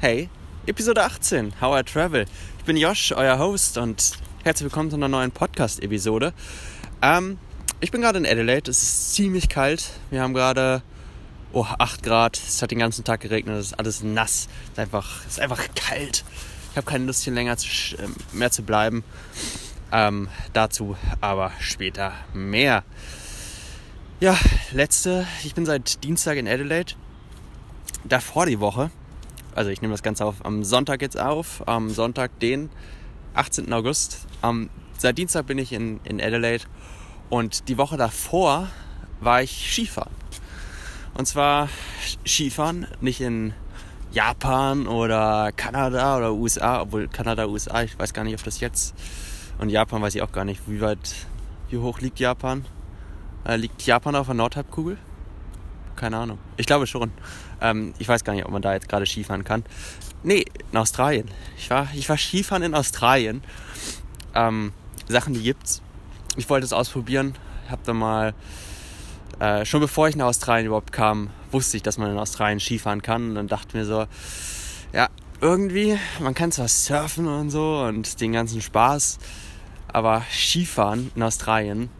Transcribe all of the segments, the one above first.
Hey, Episode 18, How I Travel. Ich bin Josh, euer Host und herzlich willkommen zu einer neuen Podcast-Episode. Ähm, ich bin gerade in Adelaide, es ist ziemlich kalt. Wir haben gerade oh, 8 Grad, es hat den ganzen Tag geregnet, es ist alles nass. Es ist einfach, es ist einfach kalt. Ich habe keine Lust hier länger zu, ähm, mehr zu bleiben. Ähm, dazu aber später mehr. Ja, letzte, ich bin seit Dienstag in Adelaide. Davor die Woche, also ich nehme das Ganze auf, am Sonntag jetzt auf, am Sonntag, den 18. August. Um, seit Dienstag bin ich in, in Adelaide und die Woche davor war ich Skifahren. Und zwar Skifahren, nicht in Japan oder Kanada oder USA, obwohl Kanada, USA, ich weiß gar nicht, ob das jetzt und Japan weiß ich auch gar nicht, wie weit, wie hoch liegt Japan? Äh, liegt Japan auf der Nordhalbkugel? Keine Ahnung. Ich glaube schon. Ähm, ich weiß gar nicht, ob man da jetzt gerade Skifahren kann. Nee, in Australien. Ich war, ich war Skifahren in Australien. Ähm, Sachen, die gibt's. Ich wollte es ausprobieren. Hab dann mal, äh, schon bevor ich nach Australien überhaupt kam, wusste ich, dass man in Australien Skifahren kann. Und dann dachte mir so, ja, irgendwie, man kann zwar surfen und so und den ganzen Spaß, aber Skifahren in Australien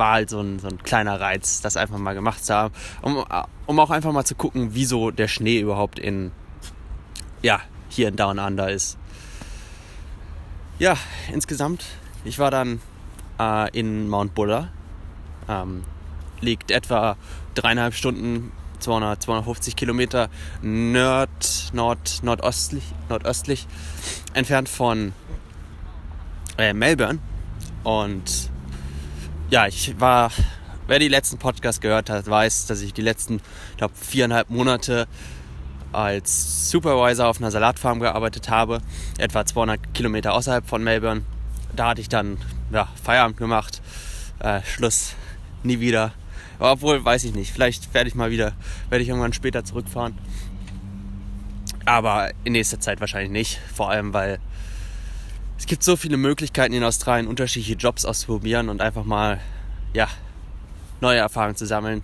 war halt so ein, so ein kleiner Reiz, das einfach mal gemacht zu haben, um, um auch einfach mal zu gucken, wieso der Schnee überhaupt in, ja, hier in Down Under ist. Ja, insgesamt, ich war dann äh, in Mount Buller, ähm, liegt etwa dreieinhalb Stunden 200, 250 Kilometer nord, nord, nordöstlich, nordöstlich entfernt von äh, Melbourne. Und ja, ich war, wer die letzten Podcasts gehört hat, weiß, dass ich die letzten, ich glaube, viereinhalb Monate als Supervisor auf einer Salatfarm gearbeitet habe, etwa 200 Kilometer außerhalb von Melbourne. Da hatte ich dann ja, Feierabend gemacht, äh, Schluss, nie wieder obwohl, weiß ich nicht. Vielleicht werde ich mal wieder, werde ich irgendwann später zurückfahren. Aber in nächster Zeit wahrscheinlich nicht. Vor allem, weil es gibt so viele Möglichkeiten in Australien, unterschiedliche Jobs auszuprobieren und einfach mal, ja, neue Erfahrungen zu sammeln.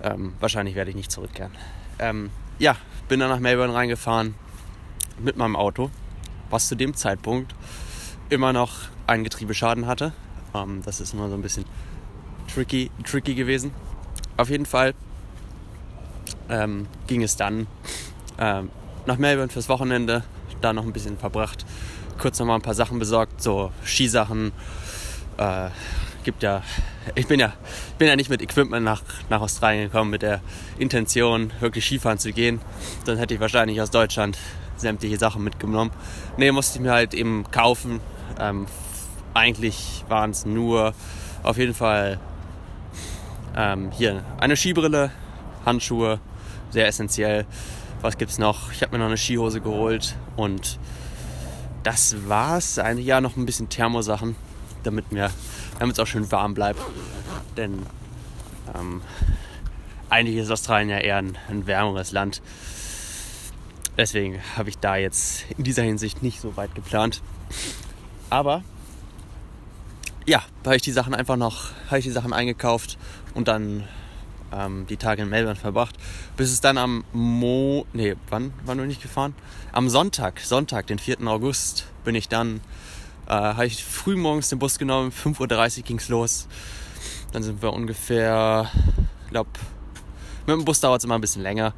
Ähm, wahrscheinlich werde ich nicht zurückkehren. Ähm, ja, bin dann nach Melbourne reingefahren mit meinem Auto, was zu dem Zeitpunkt immer noch einen Getriebeschaden hatte. Ähm, das ist immer so ein bisschen tricky, tricky gewesen. Auf jeden Fall ähm, ging es dann ähm, nach Melbourne fürs Wochenende, da noch ein bisschen verbracht, kurz noch mal ein paar Sachen besorgt, so Skisachen. Äh, gibt ja, ich bin ja, bin ja nicht mit Equipment nach, nach Australien gekommen mit der Intention, wirklich Skifahren zu gehen. Dann hätte ich wahrscheinlich aus Deutschland sämtliche Sachen mitgenommen. Nee, musste ich mir halt eben kaufen. Ähm, eigentlich waren es nur auf jeden Fall ähm, hier eine Skibrille, Handschuhe, sehr essentiell. Was gibt's noch? Ich habe mir noch eine Skihose geholt und das war's. Eigentlich ja noch ein bisschen Thermosachen, damit damit es auch schön warm bleibt. Denn ähm, eigentlich ist Australien ja eher ein, ein wärmeres Land. Deswegen habe ich da jetzt in dieser Hinsicht nicht so weit geplant. Aber ja, habe ich die Sachen einfach noch, habe ich die Sachen eingekauft und dann ähm, die Tage in Melbourne verbracht, bis es dann am Mo, nee, wann, wann bin ich gefahren? Am Sonntag, Sonntag, den 4. August, bin ich dann, äh, habe ich früh morgens den Bus genommen, 5.30 Uhr ging es los. Dann sind wir ungefähr, ich glaube, mit dem Bus dauert es immer ein bisschen länger.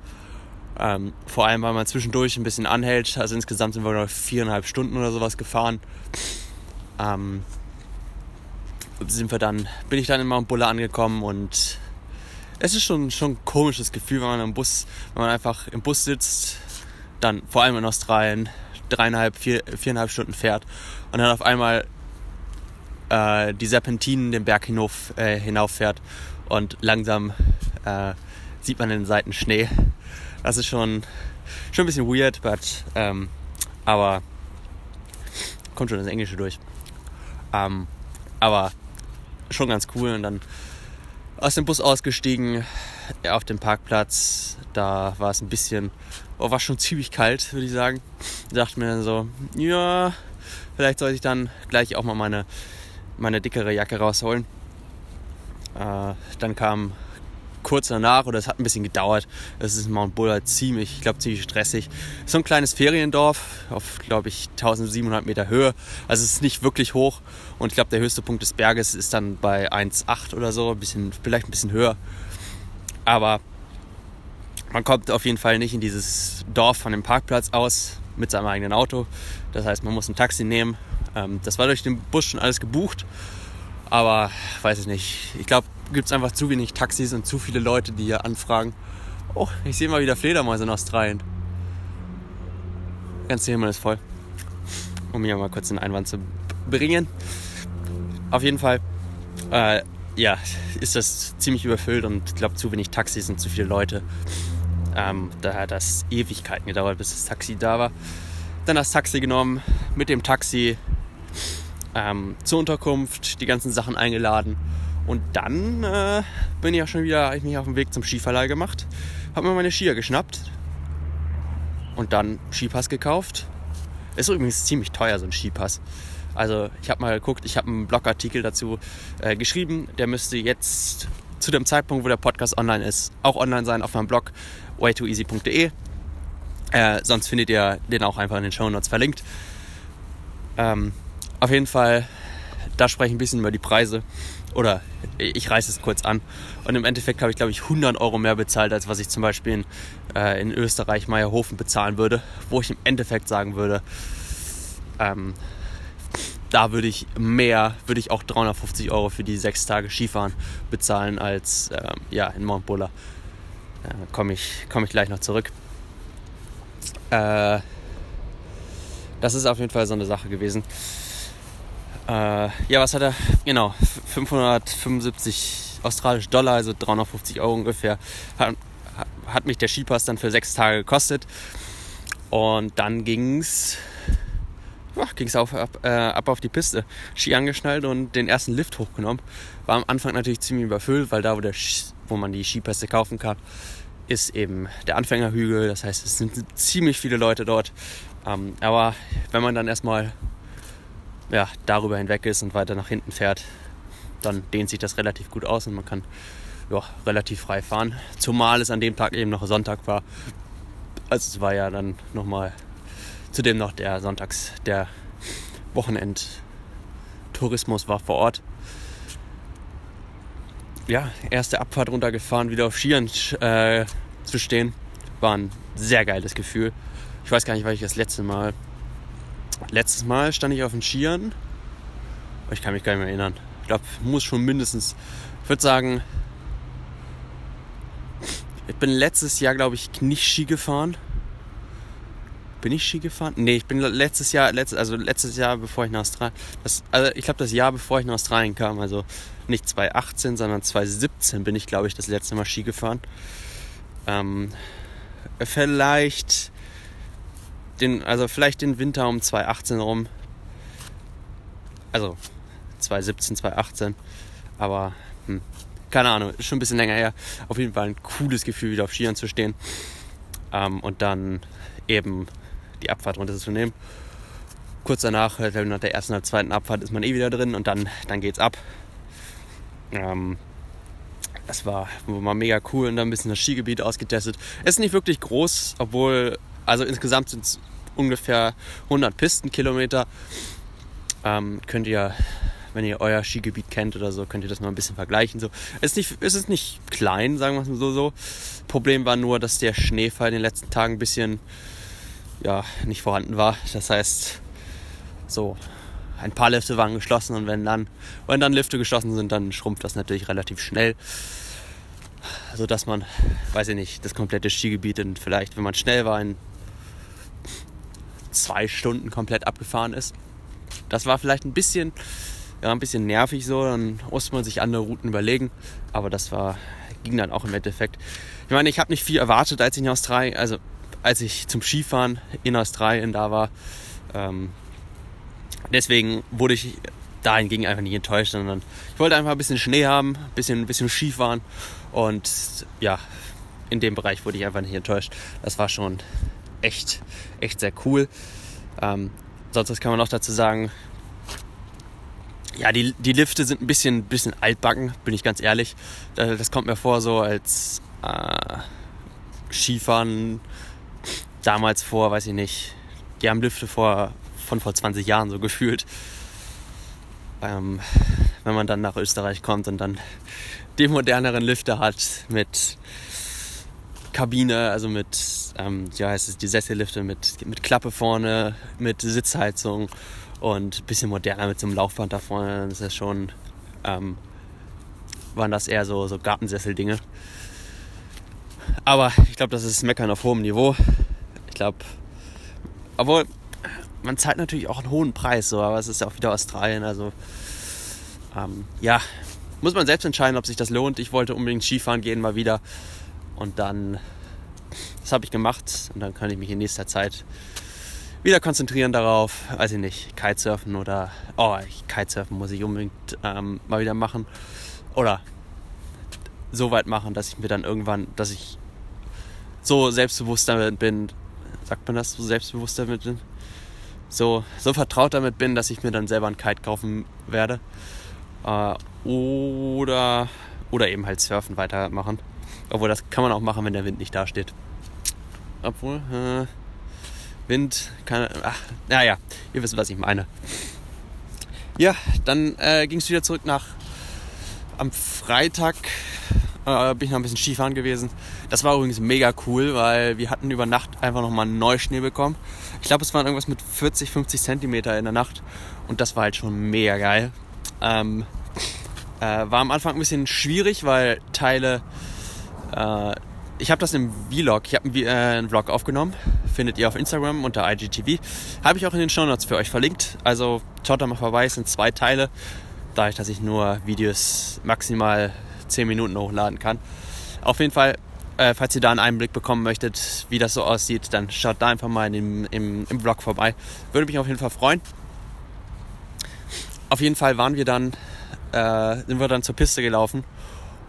Ähm, vor allem, weil man zwischendurch ein bisschen anhält. Also insgesamt sind wir noch viereinhalb Stunden oder sowas gefahren. Ähm, sind wir dann, bin ich dann in Mount Buller angekommen und es ist schon, schon ein komisches Gefühl, wenn man im Bus, wenn man einfach im Bus sitzt, dann vor allem in Australien dreieinhalb, vier, viereinhalb Stunden fährt und dann auf einmal äh, die Serpentinen den Berg hinauf, äh, hinauffährt und langsam äh, sieht man den Seiten Schnee. Das ist schon, schon ein bisschen weird, but, ähm, aber kommt schon das Englische durch. Ähm, aber schon ganz cool. Und dann aus dem Bus ausgestiegen, auf dem Parkplatz. Da war es ein bisschen, oh, war schon ziemlich kalt, würde ich sagen. Da dachte mir dann so, ja, vielleicht sollte ich dann gleich auch mal meine, meine dickere Jacke rausholen. Äh, dann kam kurz danach oder es hat ein bisschen gedauert. Es ist Mount Buller ziemlich, ich glaube, ziemlich stressig. So ein kleines Feriendorf auf, glaube ich, 1700 Meter Höhe. Also es ist nicht wirklich hoch und ich glaube, der höchste Punkt des Berges ist dann bei 1,8 oder so, ein bisschen, vielleicht ein bisschen höher. Aber man kommt auf jeden Fall nicht in dieses Dorf von dem Parkplatz aus mit seinem eigenen Auto. Das heißt, man muss ein Taxi nehmen. Ähm, das war durch den Bus schon alles gebucht. Aber weiß ich nicht. Ich glaube, gibt es einfach zu wenig Taxis und zu viele Leute, die hier anfragen. Oh, ich sehe mal wieder Fledermäuse in Australien. Ganz der Himmel ist voll. Um hier mal kurz den Einwand zu bringen. Auf jeden Fall, äh, ja, ist das ziemlich überfüllt und ich glaube zu wenig Taxis und zu viele Leute. Ähm, da hat das Ewigkeiten gedauert, bis das Taxi da war. Dann das Taxi genommen, mit dem Taxi ähm, zur Unterkunft, die ganzen Sachen eingeladen. Und dann äh, bin ich auch schon wieder, ich mich auf den Weg zum Skiverleih gemacht, habe mir meine Skier geschnappt und dann Skipass gekauft. Ist übrigens ziemlich teuer, so ein Skipass. Also ich habe mal geguckt, ich habe einen Blogartikel dazu äh, geschrieben. Der müsste jetzt zu dem Zeitpunkt, wo der Podcast online ist, auch online sein auf meinem Blog waytooeasy.de. Äh, sonst findet ihr den auch einfach in den Show Notes verlinkt. Ähm, auf jeden Fall, da spreche ich ein bisschen über die Preise. Oder ich reiße es kurz an. Und im Endeffekt habe ich, glaube ich, 100 Euro mehr bezahlt, als was ich zum Beispiel in, äh, in Österreich Meierhofen bezahlen würde. Wo ich im Endeffekt sagen würde, ähm, da würde ich mehr, würde ich auch 350 Euro für die sechs Tage Skifahren bezahlen als ähm, ja, in. Da äh, komme ich, komm ich gleich noch zurück. Äh, das ist auf jeden Fall so eine Sache gewesen. Äh, ja, was hat er? Genau, 575 australische Dollar, also 350 Euro ungefähr, hat, hat mich der Skipass dann für sechs Tage gekostet. Und dann ging's ging es ab, äh, ab auf die Piste. Ski angeschnallt und den ersten Lift hochgenommen. War am Anfang natürlich ziemlich überfüllt, weil da, wo, der, wo man die Skipässe kaufen kann, ist eben der Anfängerhügel. Das heißt, es sind ziemlich viele Leute dort. Ähm, aber wenn man dann erstmal ja, darüber hinweg ist und weiter nach hinten fährt, dann dehnt sich das relativ gut aus und man kann ja, relativ frei fahren. Zumal es an dem Tag eben noch Sonntag war. Also es war ja dann nochmal zudem noch der Sonntags, der Wochenend-Tourismus war vor Ort ja, erste Abfahrt runtergefahren, wieder auf Skiern äh, zu stehen. War ein sehr geiles Gefühl. Ich weiß gar nicht, weil ich das letzte Mal. Letztes Mal stand ich auf den Skiern. Ich kann mich gar nicht mehr erinnern. Ich glaube, muss schon mindestens. Ich würde sagen, ich bin letztes Jahr, glaube ich, nicht Ski gefahren. Bin ich Ski gefahren? Nee, ich bin letztes Jahr, letztes, also letztes Jahr, bevor ich nach Australien. Das, also ich glaube, das Jahr, bevor ich nach Australien kam, also nicht 2018, sondern 2017 bin ich, glaube ich, das letzte Mal Ski gefahren. Ähm, vielleicht den, also vielleicht den Winter um 2018 rum. Also 2017, 2018. Aber hm, keine Ahnung, ist schon ein bisschen länger her. Auf jeden Fall ein cooles Gefühl, wieder auf Skiern zu stehen. Ähm, und dann eben die Abfahrt runterzunehmen. Kurz danach, äh, nach der ersten oder zweiten Abfahrt, ist man eh wieder drin und dann, dann geht's ab. Ähm, das war, war mega cool und dann ein bisschen das Skigebiet ausgetestet. Es ist nicht wirklich groß, obwohl, also insgesamt sind es ungefähr 100 Pistenkilometer. Ähm, könnt ihr, wenn ihr euer Skigebiet kennt oder so, könnt ihr das mal ein bisschen vergleichen. So, es ist nicht, es ist nicht klein, sagen wir es mal so, so. Problem war nur, dass der Schneefall in den letzten Tagen ein bisschen, ja, nicht vorhanden war. Das heißt, so ein paar Lifte waren geschlossen und wenn dann, wenn dann Lifte geschlossen sind, dann schrumpft das natürlich relativ schnell. So dass man, weiß ich nicht, das komplette Skigebiet in vielleicht, wenn man schnell war, in zwei Stunden komplett abgefahren ist. Das war vielleicht ein bisschen, ja, ein bisschen nervig so, dann musste man sich andere Routen überlegen, aber das war, ging dann auch im Endeffekt. Ich meine, ich habe nicht viel erwartet, als ich in Australien, also als ich zum Skifahren in Australien da war. Ähm, deswegen wurde ich dahingegen einfach nicht enttäuscht, sondern ich wollte einfach ein bisschen Schnee haben, ein bisschen, ein bisschen Skifahren und ja, in dem Bereich wurde ich einfach nicht enttäuscht. Das war schon echt, echt sehr cool. Ähm, sonst kann man noch dazu sagen? ja, die, die Lifte sind ein bisschen, bisschen altbacken, bin ich ganz ehrlich. Das kommt mir vor so als äh, Skifahren damals vor, weiß ich nicht, die haben Lifte vor, von vor 20 Jahren so gefühlt. Ähm, wenn man dann nach Österreich kommt und dann die moderneren Lifte hat mit Kabine, also mit, ähm, ja heißt es, die Sessellifte mit, mit Klappe vorne, mit Sitzheizung und ein bisschen moderner mit so einem Laufband da vorne. Das ist schon, ähm, waren das eher so, so Gartensessel-Dinge. Aber ich glaube, das ist Meckern auf hohem Niveau. Ich glaube, obwohl man zahlt natürlich auch einen hohen Preis, so, aber es ist ja auch wieder Australien, also ähm, ja, muss man selbst entscheiden, ob sich das lohnt. Ich wollte unbedingt Skifahren gehen mal wieder und dann, das habe ich gemacht und dann kann ich mich in nächster Zeit wieder konzentrieren darauf, weiß ich nicht, Kitesurfen oder, oh, Kitesurfen muss ich unbedingt ähm, mal wieder machen oder so weit machen, dass ich mir dann irgendwann, dass ich so selbstbewusst damit bin, sagt man das, so selbstbewusst damit bin, so, so vertraut damit bin, dass ich mir dann selber ein Kite kaufen werde. Äh, oder, oder eben halt surfen weitermachen. Obwohl, das kann man auch machen, wenn der Wind nicht dasteht. Obwohl, äh, Wind kann. Ach, naja, ihr wisst, was ich meine. Ja, dann äh, ging es wieder zurück nach. Am Freitag äh, bin ich noch ein bisschen Skifahren gewesen. Das war übrigens mega cool, weil wir hatten über Nacht einfach nochmal Neuschnee bekommen. Ich glaube, es waren irgendwas mit 40, 50 Zentimeter in der Nacht. Und das war halt schon mega geil. Ähm, äh, war am Anfang ein bisschen schwierig, weil Teile. Äh, ich habe das im Vlog, ich habe einen, äh, einen, Vlog aufgenommen. Findet ihr auf Instagram unter IGTV. Habe ich auch in den Show Notes für euch verlinkt. Also schaut da mal vorbei, es sind zwei Teile. Dadurch, dass ich nur Videos maximal 10 Minuten hochladen kann. Auf jeden Fall, äh, falls ihr da einen Einblick bekommen möchtet, wie das so aussieht, dann schaut da einfach mal dem, im, im Vlog vorbei. Würde mich auf jeden Fall freuen. Auf jeden Fall waren wir dann äh, sind wir dann zur Piste gelaufen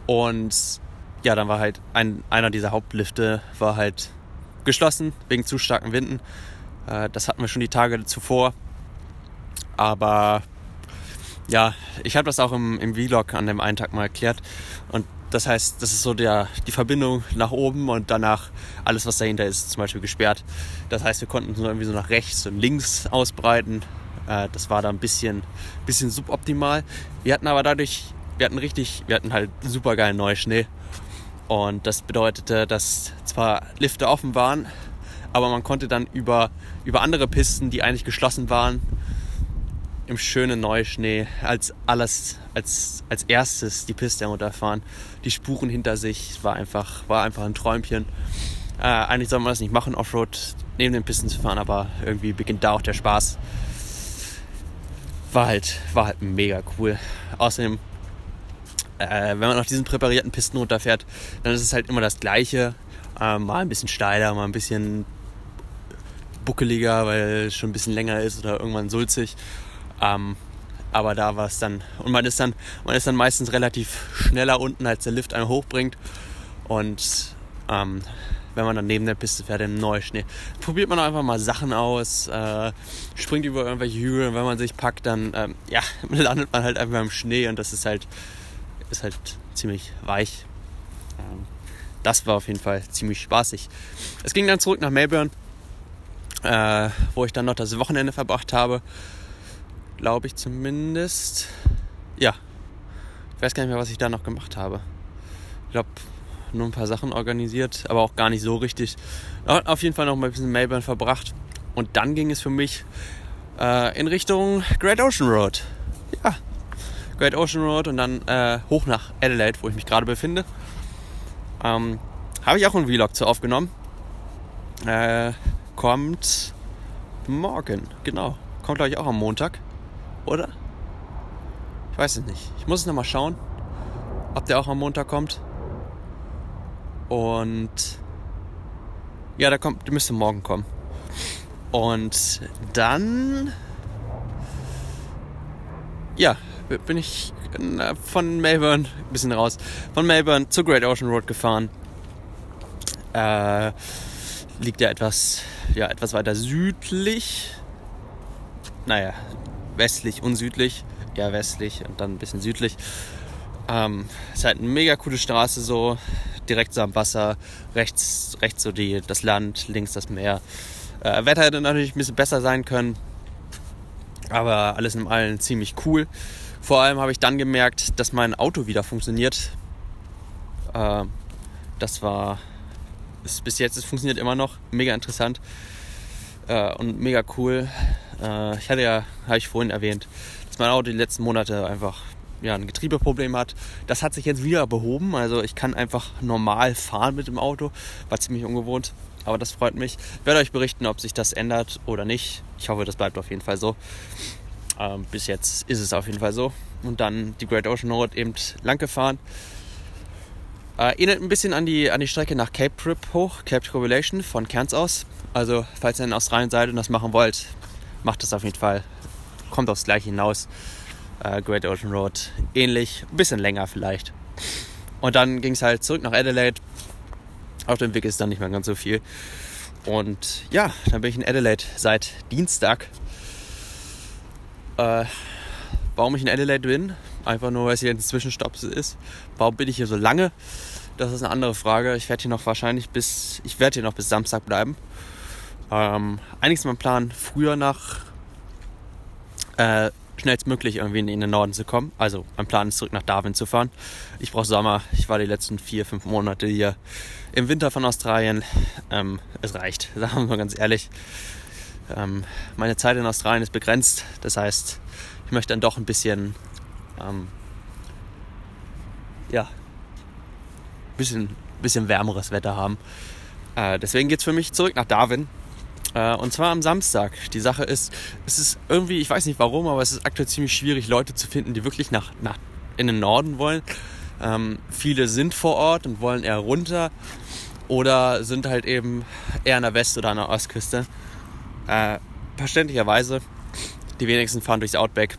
und ja, dann war halt ein, einer dieser Hauptlifte war halt geschlossen wegen zu starken Winden. Äh, das hatten wir schon die Tage zuvor. Aber ja, ich habe das auch im, im Vlog an dem einen Tag mal erklärt. Und das heißt, das ist so der, die Verbindung nach oben und danach alles, was dahinter ist, zum Beispiel gesperrt. Das heißt, wir konnten uns irgendwie so nach rechts und links ausbreiten. Äh, das war da ein bisschen, bisschen suboptimal. Wir hatten aber dadurch, wir hatten richtig, wir hatten halt super geilen Neuschnee. Und das bedeutete, dass zwar Lifte offen waren, aber man konnte dann über, über andere Pisten, die eigentlich geschlossen waren, im schönen Neuschnee als alles, als, als erstes die Piste herunterfahren. Die Spuren hinter sich war einfach, war einfach ein Träumchen. Äh, eigentlich soll man das nicht machen, Offroad neben den Pisten zu fahren, aber irgendwie beginnt da auch der Spaß war halt, war halt mega cool. Außerdem, äh, wenn man auf diesen präparierten Pisten runterfährt, dann ist es halt immer das Gleiche. Äh, mal ein bisschen steiler, mal ein bisschen buckeliger, weil es schon ein bisschen länger ist oder irgendwann sulzig. Ähm, aber da war es dann, und man ist dann, man ist dann meistens relativ schneller unten, als der Lift einen hochbringt. Und ähm, wenn man dann neben der Piste fährt im Neuschnee. Probiert man einfach mal Sachen aus, äh, springt über irgendwelche Hügel und wenn man sich packt, dann ähm, ja, landet man halt einfach im Schnee und das ist halt, ist halt ziemlich weich. Ähm, das war auf jeden Fall ziemlich spaßig. Es ging dann zurück nach Melbourne, äh, wo ich dann noch das Wochenende verbracht habe. Glaube ich zumindest. Ja. Ich weiß gar nicht mehr, was ich da noch gemacht habe. Ich glaube, nur ein paar Sachen organisiert, aber auch gar nicht so richtig. Auf jeden Fall noch mal ein bisschen Melbourne verbracht. Und dann ging es für mich äh, in Richtung Great Ocean Road. Ja, Great Ocean Road und dann äh, hoch nach Adelaide, wo ich mich gerade befinde. Ähm, Habe ich auch einen Vlog zu aufgenommen. Äh, kommt morgen, genau. Kommt glaube ich auch am Montag, oder? Ich weiß es nicht. Ich muss es nochmal schauen, ob der auch am Montag kommt. Und ja, der kommt, der müsste morgen kommen. Und dann ja, bin ich von Melbourne ein bisschen raus, von Melbourne zur Great Ocean Road gefahren. Äh, liegt ja etwas, ja etwas weiter südlich. Naja, westlich und südlich eher westlich und dann ein bisschen südlich. Ähm, ist halt eine mega coole Straße so, direkt so am Wasser, rechts, rechts so die, das Land, links das Meer. Äh, Wetter hätte natürlich ein bisschen besser sein können, aber alles in allem ziemlich cool. Vor allem habe ich dann gemerkt, dass mein Auto wieder funktioniert. Äh, das war ist, bis jetzt, es funktioniert immer noch, mega interessant äh, und mega cool. Äh, ich hatte ja, habe ich vorhin erwähnt, dass mein Auto die letzten Monate einfach ja, ein Getriebeproblem hat. Das hat sich jetzt wieder behoben. Also ich kann einfach normal fahren mit dem Auto. War ziemlich ungewohnt. Aber das freut mich. Ich werde euch berichten, ob sich das ändert oder nicht. Ich hoffe, das bleibt auf jeden Fall so. Ähm, bis jetzt ist es auf jeden Fall so. Und dann die Great Ocean Road eben lang gefahren. Äh, erinnert ein bisschen an die, an die Strecke nach Cape Trip hoch, Cape Tribulation von Cairns aus. Also, falls ihr in Australien seid und das machen wollt, macht das auf jeden Fall. Kommt aufs Gleiche hinaus. Äh, Great Ocean Road ähnlich, ein bisschen länger vielleicht. Und dann ging es halt zurück nach Adelaide. Auf dem Weg ist dann nicht mehr ganz so viel. Und ja, dann bin ich in Adelaide seit Dienstag. Äh, warum ich in Adelaide bin, einfach nur weil es hier ein Zwischenstopp ist. Warum bin ich hier so lange? Das ist eine andere Frage. Ich werde hier noch wahrscheinlich bis, ich werde hier noch bis Samstag bleiben. Ähm, eigentlich ist mein Plan, früher nach äh, schnellstmöglich irgendwie in den Norden zu kommen. Also mein Plan ist zurück nach Darwin zu fahren. Ich brauche Sommer. Ich war die letzten vier, fünf Monate hier im Winter von Australien. Ähm, es reicht, sagen wir mal ganz ehrlich. Ähm, meine Zeit in Australien ist begrenzt. Das heißt, ich möchte dann doch ein bisschen ähm, ja, bisschen, bisschen wärmeres Wetter haben. Äh, deswegen geht es für mich zurück nach Darwin. Äh, und zwar am Samstag. Die Sache ist, es ist irgendwie, ich weiß nicht warum, aber es ist aktuell ziemlich schwierig, Leute zu finden, die wirklich nach, nach in den Norden wollen. Ähm, viele sind vor Ort und wollen eher runter oder sind halt eben eher an der West- oder an der Ostküste. Äh, verständlicherweise. Die wenigsten fahren durchs Outback.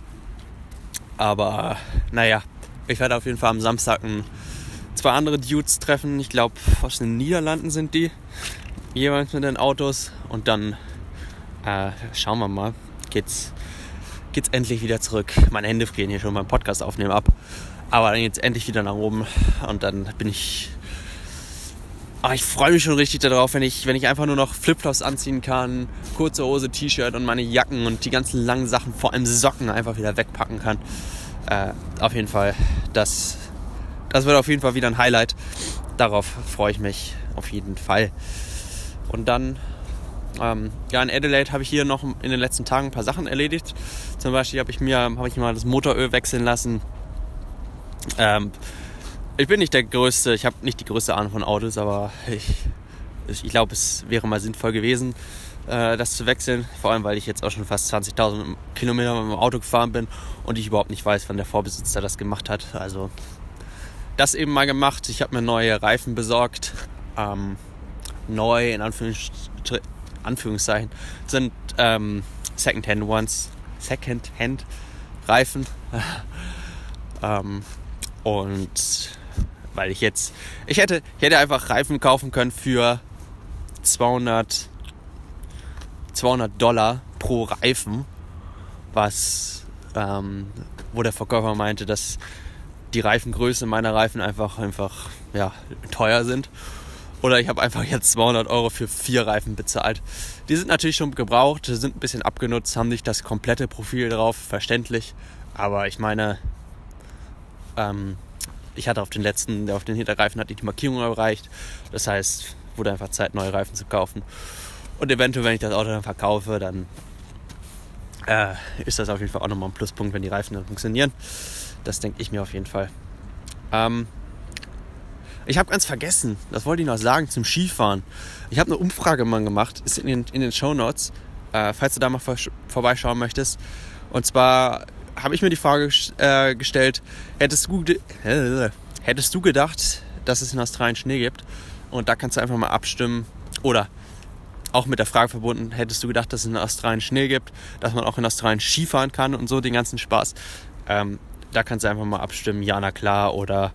Aber naja, ich werde auf jeden Fall am Samstag ein, zwei andere Dudes treffen. Ich glaube, aus den Niederlanden sind die. Jeweils mit den Autos. Und dann äh, schauen wir mal. Geht's, geht's endlich wieder zurück. Meine Hände frieren hier schon beim Podcast aufnehmen ab. Aber dann geht's endlich wieder nach oben. Und dann bin ich ah, ich freue mich schon richtig darauf, wenn ich, wenn ich einfach nur noch Flipflops anziehen kann, kurze Hose, T-Shirt und meine Jacken und die ganzen langen Sachen, vor allem Socken, einfach wieder wegpacken kann. Äh, auf jeden Fall, das, das wird auf jeden Fall wieder ein Highlight. Darauf freue ich mich auf jeden Fall. Und dann, ähm, ja, in Adelaide habe ich hier noch in den letzten Tagen ein paar Sachen erledigt. Zum Beispiel habe ich mir, habe ich mal das Motoröl wechseln lassen. Ähm, ich bin nicht der Größte, ich habe nicht die größte Ahnung von Autos, aber ich, ich glaube, es wäre mal sinnvoll gewesen, äh, das zu wechseln. Vor allem, weil ich jetzt auch schon fast 20.000 Kilometer mit dem Auto gefahren bin und ich überhaupt nicht weiß, wann der Vorbesitzer das gemacht hat. Also das eben mal gemacht. Ich habe mir neue Reifen besorgt. Ähm, neu, in Anführungs Anführungszeichen, sind ähm, Second-Hand Ones. Second-Hand Reifen. ähm, und weil ich jetzt, ich hätte, ich hätte einfach Reifen kaufen können für 200, 200 Dollar pro Reifen, was, ähm, wo der Verkäufer meinte, dass die Reifengröße meiner Reifen einfach, einfach, ja, teuer sind. Oder ich habe einfach jetzt 200 Euro für vier Reifen bezahlt. Die sind natürlich schon gebraucht, sind ein bisschen abgenutzt, haben nicht das komplette Profil drauf, verständlich. Aber ich meine, ähm, ich hatte auf den letzten, auf den Hinterreifen hatte ich die Markierung erreicht. Das heißt, wurde einfach Zeit, neue Reifen zu kaufen. Und eventuell, wenn ich das Auto dann verkaufe, dann äh, ist das auf jeden Fall auch nochmal ein Pluspunkt, wenn die Reifen dann funktionieren. Das denke ich mir auf jeden Fall. Ähm, ich habe ganz vergessen, das wollte ich noch sagen zum Skifahren. Ich habe eine Umfrage mal gemacht, ist in den, in den Show Notes, äh, falls du da mal vor, vorbeischauen möchtest. Und zwar habe ich mir die Frage äh, gestellt, hättest du, äh, hättest du gedacht, dass es in Australien Schnee gibt? Und da kannst du einfach mal abstimmen. Oder auch mit der Frage verbunden, hättest du gedacht, dass es in Australien Schnee gibt, dass man auch in Australien Skifahren kann und so den ganzen Spaß. Ähm, da kannst du einfach mal abstimmen, ja, na klar oder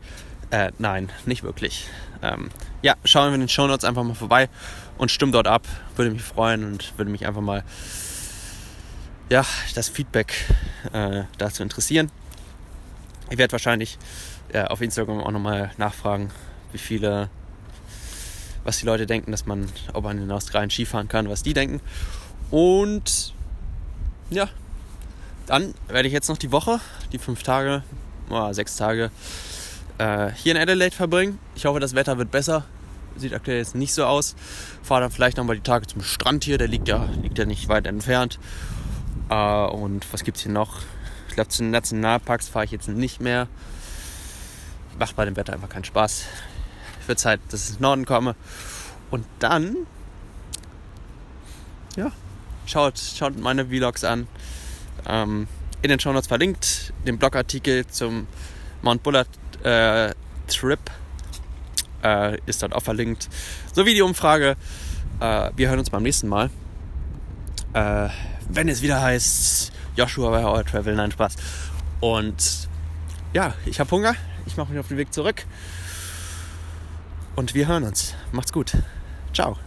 äh, nein, nicht wirklich. Ähm, ja, schauen wir in den Show Notes einfach mal vorbei und stimm dort ab. Würde mich freuen und würde mich einfach mal ja, das Feedback äh, dazu interessieren. Ich werde wahrscheinlich ja, auf Instagram auch nochmal nachfragen, wie viele, was die Leute denken, dass man, ob man in Australien Skifahren kann, was die denken. Und ja, dann werde ich jetzt noch die Woche, die fünf Tage, oh, sechs Tage, äh, hier in Adelaide verbringen. Ich hoffe, das Wetter wird besser. Sieht aktuell jetzt nicht so aus. Fahre dann vielleicht nochmal die Tage zum Strand hier, der liegt ja, liegt ja nicht weit entfernt. Äh, und was gibt es hier noch? Ich glaube, zu den Nationalparks fahre ich jetzt nicht mehr. Macht bei dem Wetter einfach keinen Spaß. Wird Zeit, dass ich ins Norden komme. Und dann, ja, schaut, schaut meine Vlogs an. Ähm, in den Show Notes verlinkt den Blogartikel zum Mount Bullard äh, Trip äh, ist dort auch verlinkt. Sowie die Umfrage. Äh, wir hören uns beim nächsten Mal. Äh, wenn es wieder heißt Joshua bei Our Travel. Nein, Spaß. Und ja, ich habe Hunger. Ich mache mich auf den Weg zurück. Und wir hören uns. Macht's gut. Ciao.